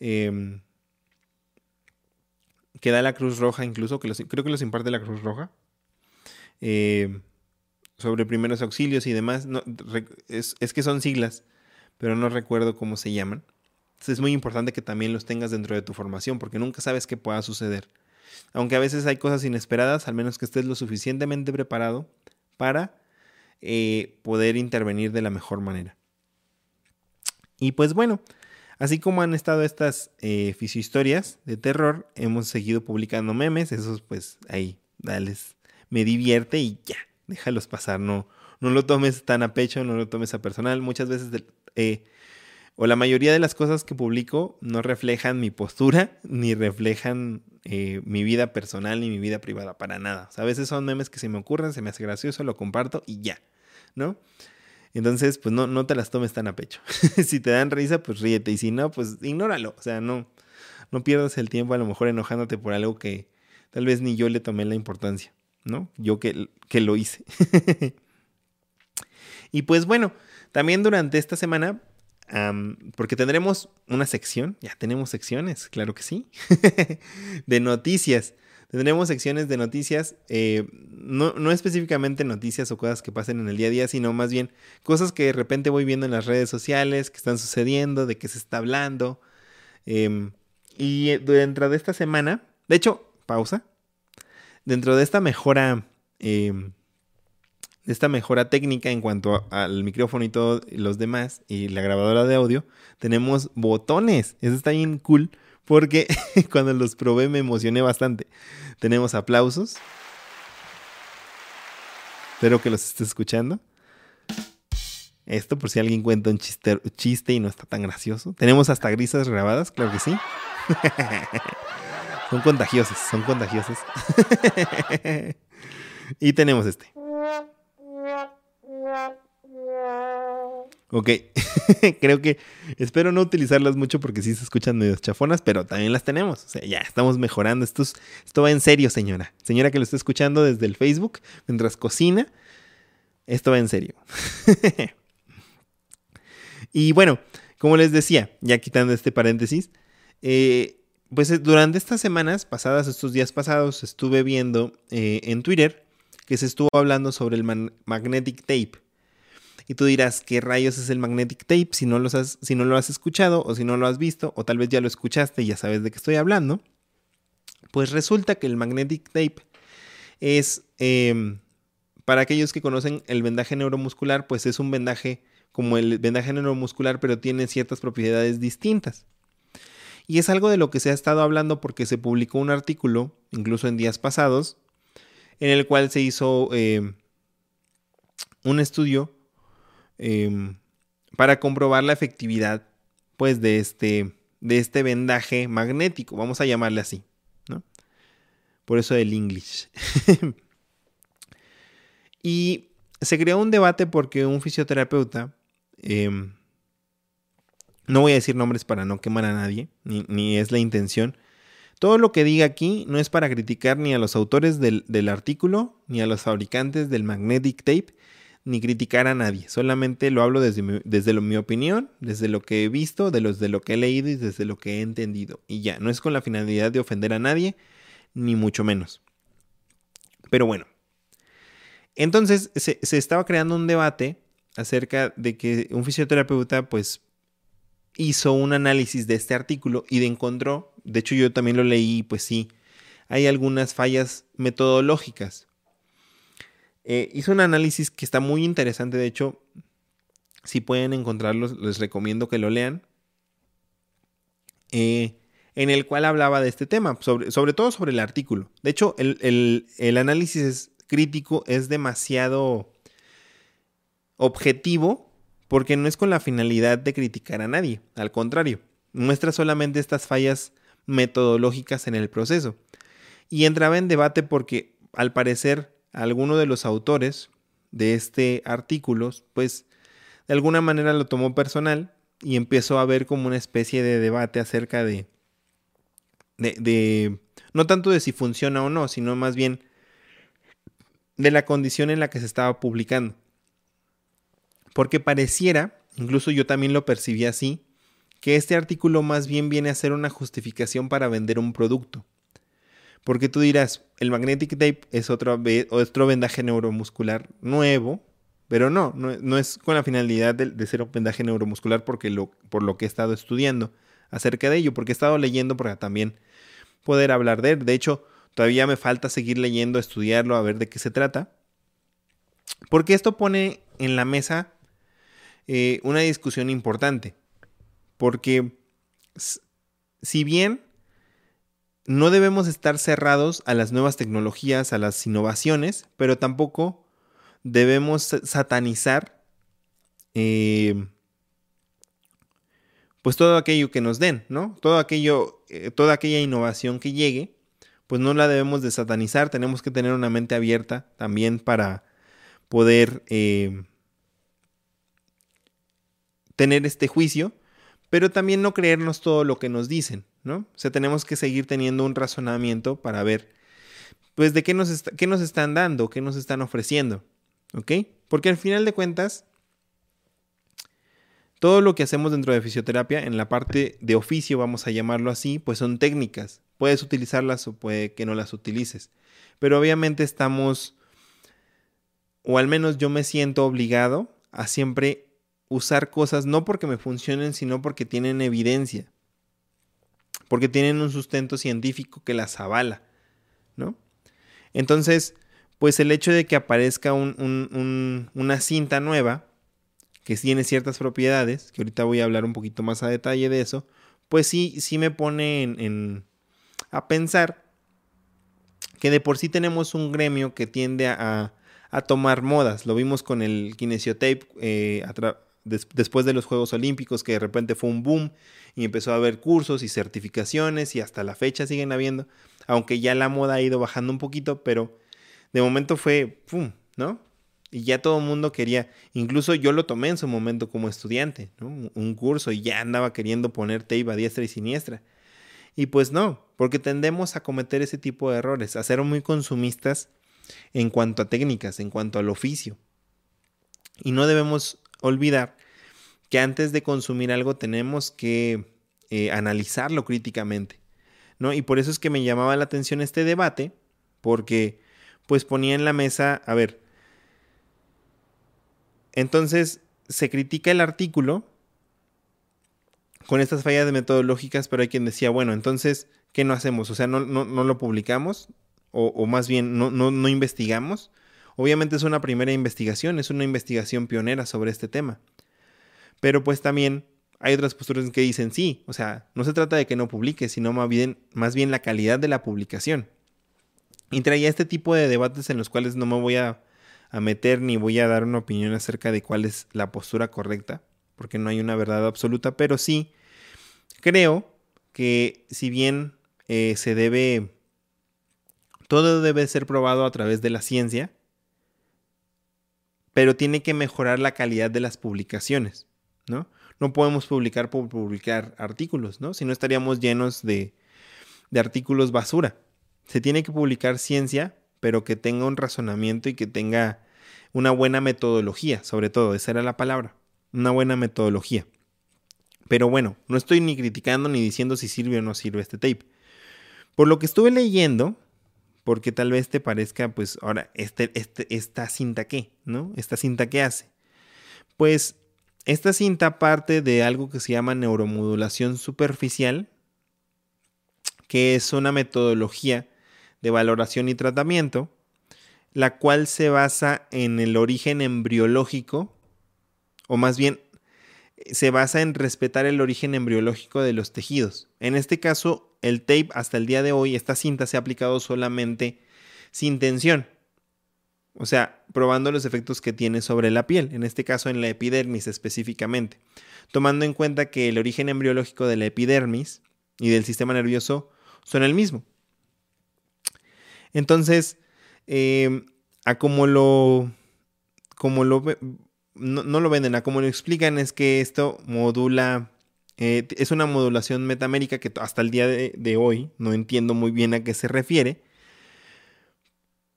Eh, que da la Cruz Roja incluso, que creo que los imparte la Cruz Roja, eh, sobre primeros auxilios y demás, es, que son siglas, pero no recuerdo cómo se llaman. Es muy importante que también los tengas dentro de tu formación, porque nunca sabes qué pueda suceder. Aunque a veces hay cosas inesperadas, al menos que estés lo suficientemente preparado para eh, poder intervenir de la mejor manera. Y pues bueno, así como han estado estas eh, fisiohistorias de terror, hemos seguido publicando memes, esos pues ahí, dales, me divierte y ya, déjalos pasar, no, no lo tomes tan a pecho, no lo tomes a personal. Muchas veces, eh, o la mayoría de las cosas que publico no reflejan mi postura, ni reflejan eh, mi vida personal ni mi vida privada, para nada. a veces son memes que se me ocurren, se me hace gracioso, lo comparto y ya, ¿no? Entonces, pues no, no te las tomes tan a pecho. *laughs* si te dan risa, pues ríete. Y si no, pues ignóralo. O sea, no, no pierdas el tiempo a lo mejor enojándote por algo que tal vez ni yo le tomé la importancia, ¿no? Yo que, que lo hice. *laughs* y pues bueno, también durante esta semana, porque tendremos una sección, ya tenemos secciones, claro que sí, *laughs* de noticias. Tendremos secciones de noticias, eh, no, específicamente noticias o cosas que pasen en el día a día, sino más bien cosas que de repente voy viendo en las redes sociales, que están sucediendo, de qué se está hablando. Em, y dentro de esta semana, de hecho, pausa, dentro de esta mejora, em, esta mejora técnica en cuanto al micrófono y todos los demás, y la grabadora de audio, tenemos botones. Eso está bien cool porque *laughs* cuando los probé me emocioné bastante. Tenemos aplausos. Espero que los estés escuchando. Esto por si alguien cuenta un chiste, y no está tan gracioso. Tenemos hasta grisas grabadas, claro que sí. *laughs* son contagiosas, son contagiosas. *laughs* y tenemos este. Ok, *laughs* creo que espero no utilizarlas mucho porque sí se escuchan medio chafonas, pero también las tenemos. O sea, ya estamos mejorando. Esto, esto va en serio, señora. Señora que lo está escuchando desde el Facebook mientras cocina, esto va en serio. *laughs* y bueno, como les decía, ya quitando este paréntesis, eh, pues eh, durante estas semanas pasadas, estos días pasados, estuve viendo eh, en Twitter que se estuvo hablando sobre el magnetic tape. Y tú dirás, ¿qué rayos es el magnetic tape? Si no, has, si no lo has escuchado o si no lo has visto, o tal vez ya lo escuchaste y ya sabes de qué estoy hablando. Pues resulta que el magnetic tape es, em, para aquellos que conocen el vendaje neuromuscular, pues es un vendaje como el vendaje neuromuscular, pero tiene ciertas propiedades distintas. Y es algo de lo que se ha estado hablando porque se publicó un artículo, incluso en días pasados, en el cual se hizo em, un estudio Em, para comprobar la efectividad pues de este, de este vendaje magnético, vamos a llamarle así, ¿no? Por eso el English. *laughs* y se creó un debate porque un fisioterapeuta, em, no voy a decir nombres para no quemar a nadie, ni, es la intención, todo lo que diga aquí no es para criticar ni a los autores del, artículo, ni a los fabricantes del magnetic tape, ni criticar a nadie. Solamente lo hablo desde mi, desde mi opinión, desde lo que he visto, de, los, de lo que he leído y desde lo que he entendido. Y ya, no es con la finalidad de ofender a nadie, ni mucho menos. Pero bueno. Entonces se, se estaba creando un debate acerca de que un fisioterapeuta pues hizo un análisis de este artículo y de encontró, de hecho yo también lo leí, pues sí, hay algunas fallas metodológicas. Eh, hizo un análisis que está muy interesante, de hecho, si pueden encontrarlo, les recomiendo que lo lean, eh, en el cual hablaba de este tema, sobre, sobre todo sobre el artículo. De hecho, el, el análisis crítico es demasiado objetivo porque no es con la finalidad de criticar a nadie, al contrario, muestra solamente estas fallas metodológicas en el proceso. Y entraba en debate porque al parecer alguno de los autores de este artículo, pues de alguna manera lo tomó personal y empezó a ver como una especie de debate acerca de, de, no tanto de si funciona o no, sino más bien de la condición en la que se estaba publicando. Porque pareciera, incluso yo también lo percibí así, que este artículo más bien viene a ser una justificación para vender un producto. Porque tú dirás, el magnetic tape es otro, otro vendaje neuromuscular nuevo, pero no, no, es con la finalidad de, ser un vendaje neuromuscular porque por lo que he estado estudiando acerca de ello, porque he estado leyendo para también poder hablar de él. De hecho, todavía me falta seguir leyendo, estudiarlo, a ver de qué se trata. Porque esto pone en la mesa eh, una discusión importante. Porque si bien no debemos estar cerrados a las nuevas tecnologías, a las innovaciones, pero tampoco debemos satanizar eh, pues todo aquello que nos den, ¿no? Todo aquello, eh, toda aquella innovación que llegue, pues no la debemos de satanizar, tenemos que tener una mente abierta también para poder eh, tener este juicio, pero también no creernos todo lo que nos dicen, ¿no? O sea, tenemos que seguir teniendo un razonamiento para ver, pues, de qué nos, qué nos están dando, qué nos están ofreciendo, ¿ok? Porque al final de cuentas, todo lo que hacemos dentro de fisioterapia, en la parte de oficio, vamos a llamarlo así, pues son técnicas. Puedes utilizarlas o puede que no las utilices. Pero obviamente estamos, o al menos yo me siento obligado a siempre usar cosas no porque me funcionen, sino porque tienen evidencia. Porque tienen un sustento científico que las avala, ¿no? Entonces, pues el hecho de que aparezca una cinta nueva, que tiene ciertas propiedades, que ahorita voy a hablar un poquito más a detalle de eso, pues sí, sí me pone en, a pensar que de por sí tenemos un gremio que tiende a, a tomar modas. Lo vimos con el kinesiotape eh, después de los Juegos Olímpicos, que de repente fue un boom y empezó a haber cursos y certificaciones y hasta la fecha siguen habiendo, aunque ya la moda ha ido bajando un poquito, pero de momento fue, ¡pum!, ¿no? y ya todo el mundo quería, incluso yo lo tomé en su momento como estudiante, ¿no? un curso y ya andaba queriendo poner tape a diestra y siniestra. Y pues no, porque tendemos a cometer ese tipo de errores, a ser muy consumistas en cuanto a técnicas, en cuanto al oficio. Y no debemos olvidar que antes de consumir algo tenemos que eh, analizarlo críticamente, ¿no? Y por eso es que me llamaba la atención este debate, porque pues ponía en la mesa, a ver, entonces se critica el artículo con estas fallas metodológicas, pero hay quien decía, bueno, entonces, ¿qué no hacemos? O sea, no, no, lo publicamos, o, más bien no, no, investigamos. Obviamente es una primera investigación, es una investigación pionera sobre este tema. Pero pues también hay otras posturas que dicen sí, o sea, no se trata de que no publique, sino más bien, más bien la calidad de la publicación. Y traía este tipo de debates en los cuales no me voy a meter ni voy a dar una opinión acerca de cuál es la postura correcta, porque no hay una verdad absoluta, pero sí creo que si bien eh, se debe, todo debe ser probado a través de la ciencia, pero tiene que mejorar la calidad de las publicaciones, ¿no? No podemos publicar por publicar artículos, ¿no? Si no estaríamos llenos de, de artículos basura. Se tiene que publicar ciencia, pero que tenga un razonamiento y que tenga una buena metodología, sobre todo, esa era la palabra, una buena metodología. Pero bueno, no estoy ni criticando ni diciendo si sirve o no sirve este tape. Por lo que estuve leyendo, porque tal vez te parezca, pues ahora, este, este, esta cinta qué, ¿no? Esta cinta qué hace. Pues esta cinta parte de algo que se llama neuromodulación superficial, que es una metodología de valoración y tratamiento la cual se basa en el origen embriológico, o más bien se basa en respetar el origen embriológico de los tejidos. En este caso, el tape hasta el día de hoy, esta cinta se ha aplicado solamente sin tensión. O sea, probando los efectos que tiene sobre la piel, en este caso en la epidermis específicamente, tomando en cuenta que el origen embriológico de la epidermis y del sistema nervioso son el mismo. Entonces, eh, a como lo, como lo, no, lo venden, a como lo explican es que esto modula, eh, es una modulación metamérica que hasta el día de, hoy no entiendo muy bien a qué se refiere,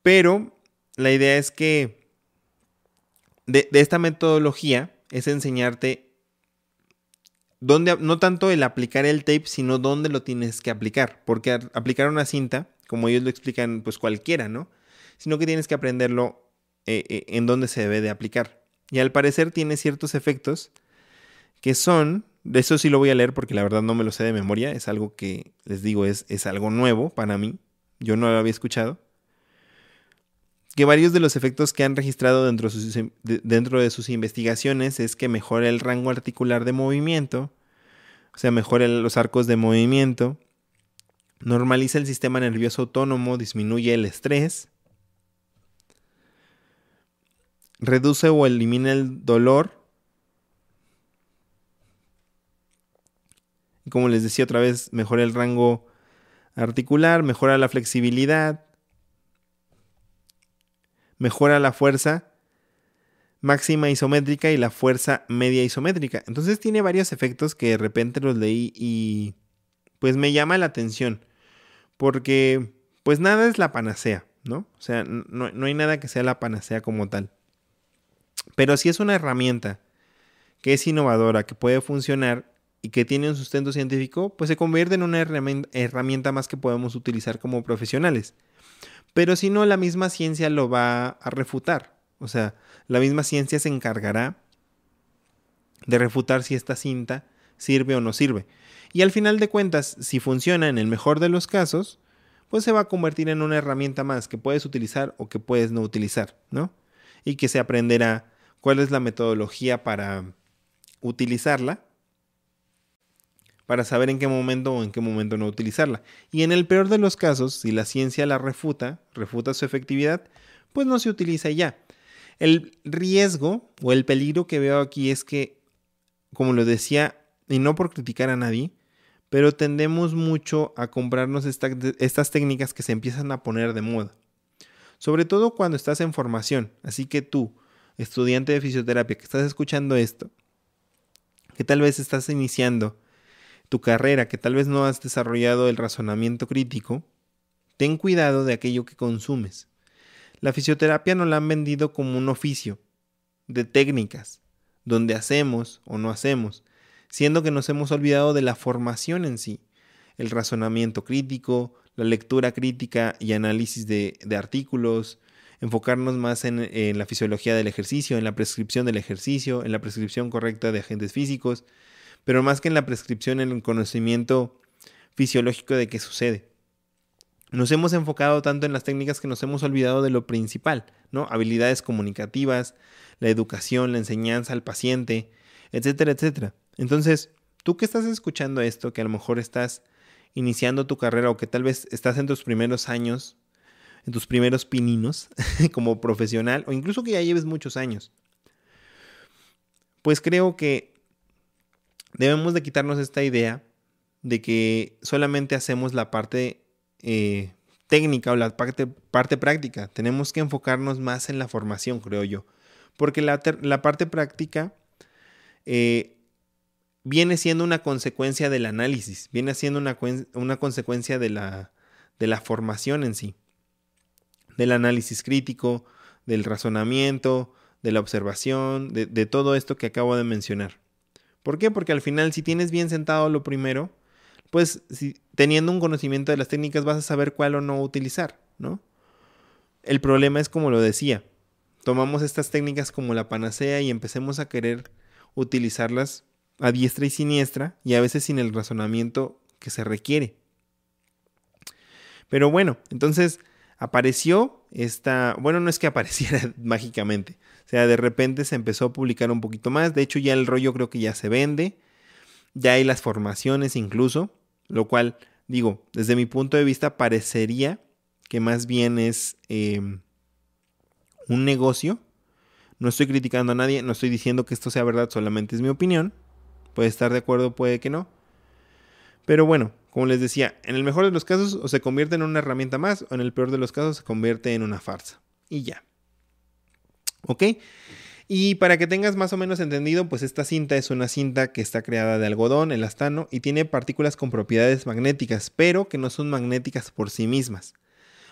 pero la idea es que de, esta metodología es enseñarte dónde, no tanto el aplicar el tape, sino dónde lo tienes que aplicar, porque aplicar una cinta, como ellos lo explican, pues cualquiera, ¿no? sino que tienes que aprenderlo eh, eh, en dónde se debe de aplicar. Y al parecer tiene ciertos efectos que son, eso sí lo voy a leer porque la verdad no me lo sé de memoria, es algo que les digo es, es algo nuevo para mí, yo no lo había escuchado, que varios de los efectos que han registrado dentro de dentro de sus investigaciones es que mejora el rango articular de movimiento, o sea, mejora los arcos de movimiento, normaliza el sistema nervioso autónomo, disminuye el estrés, reduce o elimina el dolor. Como les decía otra vez, mejora el rango articular, mejora la flexibilidad, mejora la fuerza máxima isométrica y la fuerza media isométrica. Entonces tiene varios efectos que de repente los leí y pues me llama la atención. Porque pues nada es la panacea, ¿no? O sea, no, no hay nada que sea la panacea como tal. Pero si es una herramienta que es innovadora, que puede funcionar y que tiene un sustento científico, pues se convierte en una herramienta más que podemos utilizar como profesionales. Pero si no, la misma ciencia lo va a refutar. O sea, la misma ciencia se encargará de refutar si esta cinta sirve o no sirve. Y al final de cuentas, si funciona en el mejor de los casos, pues se va a convertir en una herramienta más que puedes utilizar o que puedes no utilizar, ¿no? Y que se aprenderá cuál es la metodología para utilizarla, para saber en qué momento o en qué momento no utilizarla. Y en el peor de los casos, si la ciencia la refuta, refuta su efectividad, pues no se utiliza ya. El riesgo o el peligro que veo aquí es que, como lo decía, y no por criticar a nadie, pero tendemos mucho a comprarnos estas técnicas que se empiezan a poner de moda. Sobre todo cuando estás en formación. Así que tú, estudiante de fisioterapia, que estás escuchando esto, que tal vez estás iniciando tu carrera, que tal vez no has desarrollado el razonamiento crítico, ten cuidado de aquello que consumes. La fisioterapia nos la han vendido como un oficio de técnicas, donde hacemos o no hacemos, siendo que nos hemos olvidado de la formación en sí, el razonamiento crítico, la lectura crítica y análisis de, artículos, enfocarnos más en, en, la fisiología del ejercicio, en la prescripción del ejercicio, en la prescripción correcta de agentes físicos, pero más que en la prescripción, en el conocimiento fisiológico de qué sucede. Nos hemos enfocado tanto en las técnicas que nos hemos olvidado de lo principal, ¿no? Habilidades comunicativas, la educación, la enseñanza al paciente, etcétera, etcétera. Entonces, tú que estás escuchando esto, que a lo mejor estás iniciando tu carrera o que tal vez estás en tus primeros años, en tus primeros pininos *laughs* como profesional o incluso que ya lleves muchos años, pues creo que debemos de quitarnos esta idea de que solamente hacemos la parte eh, técnica o la parte, parte, práctica. Tenemos que enfocarnos más en la formación, creo yo. Porque la, parte práctica eh, viene siendo una consecuencia del análisis, viene siendo una, una consecuencia de la, de la formación en sí. Del análisis crítico, del razonamiento, de la observación, de todo esto que acabo de mencionar. ¿Por qué? Porque al final, si tienes bien sentado lo primero, pues teniendo un conocimiento de las técnicas vas a saber cuál o no utilizar, ¿no? El problema es como lo decía, tomamos estas técnicas como la panacea y empecemos a querer utilizarlas a diestra y siniestra y a veces sin el razonamiento que se requiere. Pero bueno, entonces apareció esta, bueno, no es que *laughs* apareciera mágicamente, sea, de repente se empezó a publicar un poquito más, de hecho ya el rollo creo que ya se vende, ya hay las formaciones incluso, lo cual, digo, desde mi punto de vista parecería que más bien es em, un negocio. No estoy criticando a nadie, no estoy diciendo que esto sea verdad, solamente es mi opinión. Puede estar de acuerdo, puede que no. Pero bueno, como les decía, en el mejor de los casos o se convierte en una herramienta más o en el peor de los casos se convierte en una farsa. Y ya. ¿Ok? Y para que tengas más o menos entendido, pues esta cinta es una cinta que está creada de algodón, elastano, y tiene partículas con propiedades magnéticas, pero que no son magnéticas por sí mismas.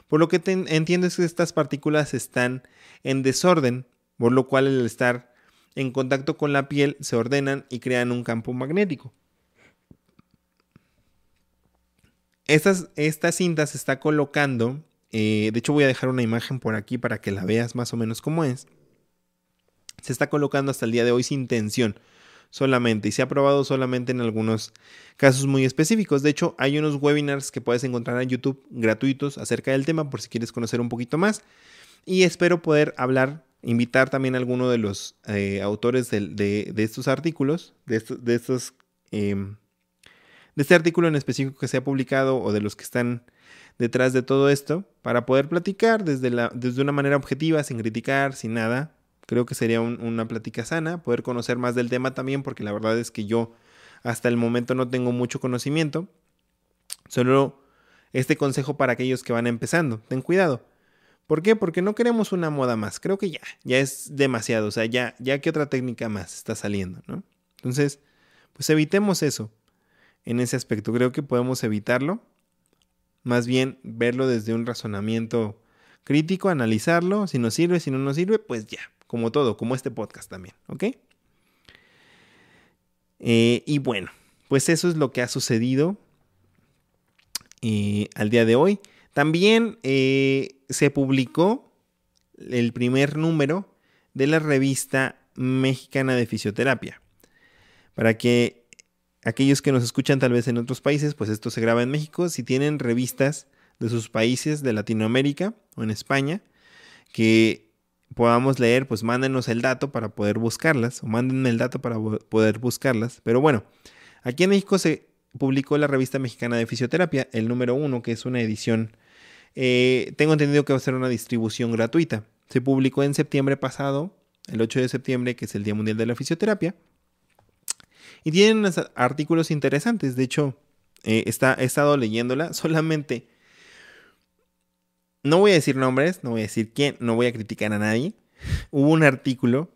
Por lo que entiendo es que estas partículas están en desorden, por lo cual al estar en contacto con la piel se ordenan y crean un campo magnético. Estas, esta cinta se está colocando, eh, de hecho voy a dejar una imagen por aquí para que la veas más o menos cómo es se está colocando hasta el día de hoy sin tensión solamente y se ha probado solamente en algunos casos muy específicos. De hecho, hay unos webinars que puedes encontrar en YouTube gratuitos acerca del tema por si quieres conocer un poquito más. Y espero poder hablar, invitar también a alguno de los eh, autores de, estos artículos, de de estos em, de este artículo en específico que se ha publicado o de los que están detrás de todo esto, para poder platicar desde, la, desde una manera objetiva, sin criticar, sin nada, Creo que sería una plática sana, poder conocer más del tema también, porque la verdad es que yo hasta el momento no tengo mucho conocimiento. Solo este consejo para aquellos que van empezando, ten cuidado, ¿Por qué? Porque no queremos una moda más. Creo que ya, ya es demasiado. O sea, ya, ya que otra técnica más está saliendo, ¿no? Entonces, pues evitemos eso. En ese aspecto, creo que podemos evitarlo. Más bien verlo desde un razonamiento crítico, analizarlo. Si nos sirve, si no nos sirve, pues ya. Como todo, como este podcast también, ¿ok? Eh, y bueno, pues eso es lo que ha sucedido eh, al día de hoy. También eh, se publicó el primer número de la revista mexicana de fisioterapia. Para que aquellos que nos escuchan tal vez en otros países, pues esto se graba en México. Si tienen revistas de sus países, de Latinoamérica o en España, que podamos leer, pues mándenos el dato para poder buscarlas, o mándenme el dato para poder buscarlas. Pero bueno, aquí en México se publicó la revista mexicana de fisioterapia, el número uno, que es una edición, eh, tengo entendido que va a ser una distribución gratuita. Se publicó en septiembre pasado, el 8 de septiembre, que es el Día Mundial de la Fisioterapia. Y tienen unos artículos interesantes. De hecho, eh, he estado leyéndola. *laughs* Solamente no voy a decir nombres, no voy a decir quién, no voy a criticar a nadie. Hubo un artículo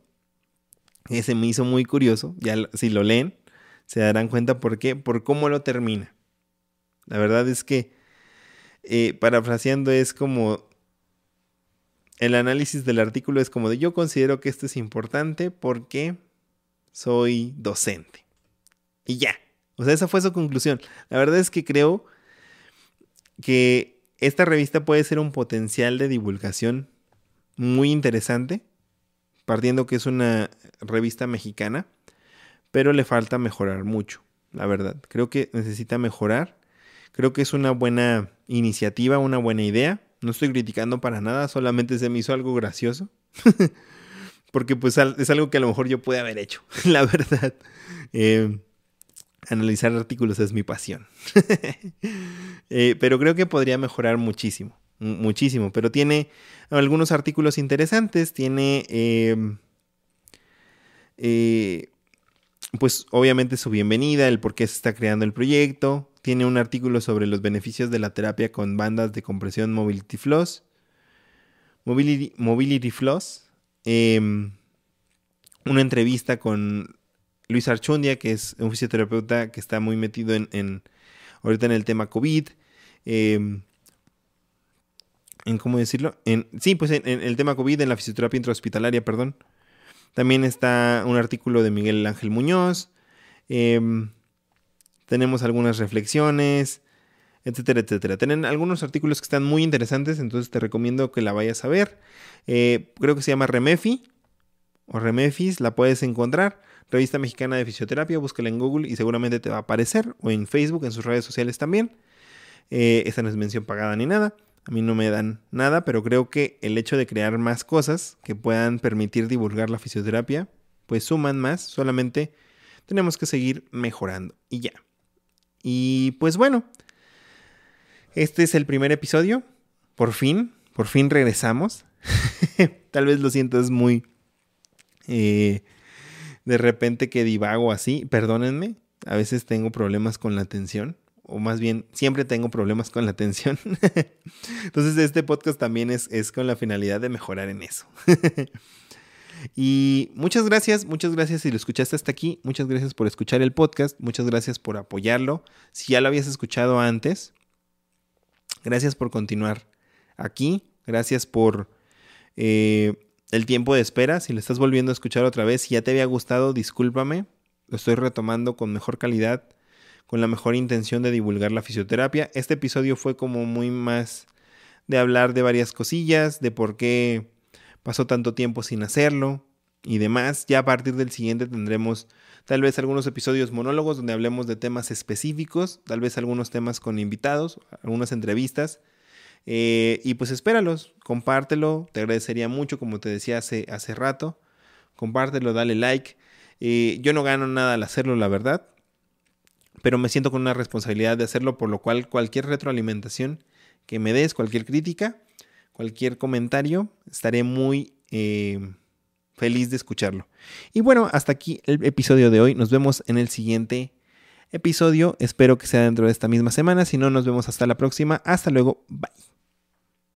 que se me hizo muy curioso, ya si lo leen, se darán cuenta por qué, por cómo lo termina. La verdad es que, eh, parafraseando, es como, el análisis del artículo es como de yo considero que esto es importante porque soy docente. Y ya. O sea, esa fue su conclusión. La verdad es que creo que esta revista puede ser un potencial de divulgación muy interesante, partiendo que es una revista mexicana, pero le falta mejorar mucho, la verdad. Creo que necesita mejorar. Creo que es una buena iniciativa, una buena idea. No estoy criticando para nada, solamente se me hizo algo gracioso. *laughs* Porque pues es algo que a lo mejor yo pude haber hecho, *laughs* la verdad. Eh, analizar artículos es mi pasión. *laughs* Eh, pero creo que podría mejorar muchísimo, muchísimo. Pero tiene algunos artículos interesantes, tiene... Em, eh, pues obviamente su bienvenida, el por qué se está creando el proyecto. Tiene un artículo sobre los beneficios de la terapia con bandas de compresión Mobility Floss. Mobility, mobility Floss. Em, una entrevista con Luis Archundia, que es un fisioterapeuta que está muy metido en, ahorita en el tema COVID. Em, en cómo decirlo, en, sí, pues en, el tema COVID, en la fisioterapia intrahospitalaria, perdón. También está un artículo de Miguel Ángel Muñoz. Em, tenemos algunas reflexiones, etcétera, etcétera. Tienen algunos artículos que están muy interesantes, entonces te recomiendo que la vayas a ver. Eh, creo que se llama Remefi o Remefis, la puedes encontrar. Revista Mexicana de Fisioterapia, búscala en Google y seguramente te va a aparecer, o en Facebook, en sus redes sociales también. Eh, esta no es mención pagada ni nada, a mí no me dan nada, pero creo que el hecho de crear más cosas que puedan permitir divulgar la fisioterapia, pues suman más, solamente tenemos que seguir mejorando y ya. Y pues bueno, este es el primer episodio, por fin, por fin regresamos. *laughs* Tal vez lo sientas muy... Eh, de repente que divago así, perdónenme, a veces tengo problemas con la atención, o más bien siempre tengo problemas con la atención. *laughs* Entonces este podcast también es, es con la finalidad de mejorar en eso. *laughs* y muchas gracias, muchas gracias si lo escuchaste hasta aquí, muchas gracias por escuchar el podcast, muchas gracias por apoyarlo. Si ya lo habías escuchado antes, gracias por continuar aquí, gracias por... Eh, el tiempo de espera, si lo estás volviendo a escuchar otra vez, si ya te había gustado, discúlpame, lo estoy retomando con mejor calidad, con la mejor intención de divulgar la fisioterapia. Este episodio fue como muy más de hablar de varias cosillas, de por qué pasó tanto tiempo sin hacerlo y demás. Ya a partir del siguiente tendremos tal vez algunos episodios monólogos donde hablemos de temas específicos, tal vez algunos temas con invitados, algunas entrevistas eh, y pues espéralos, compártelo, te agradecería mucho, como te decía hace, hace rato. Compártelo, dale like. Eh, yo no gano nada al hacerlo, la verdad, pero me siento con una responsabilidad de hacerlo, por lo cual cualquier retroalimentación que me des, cualquier crítica, cualquier comentario, estaré muy eh, feliz de escucharlo. Y bueno, hasta aquí el episodio de hoy. Nos vemos en el siguiente episodio. Espero que sea dentro de esta misma semana. Si no, nos vemos hasta la próxima. Hasta luego. Bye.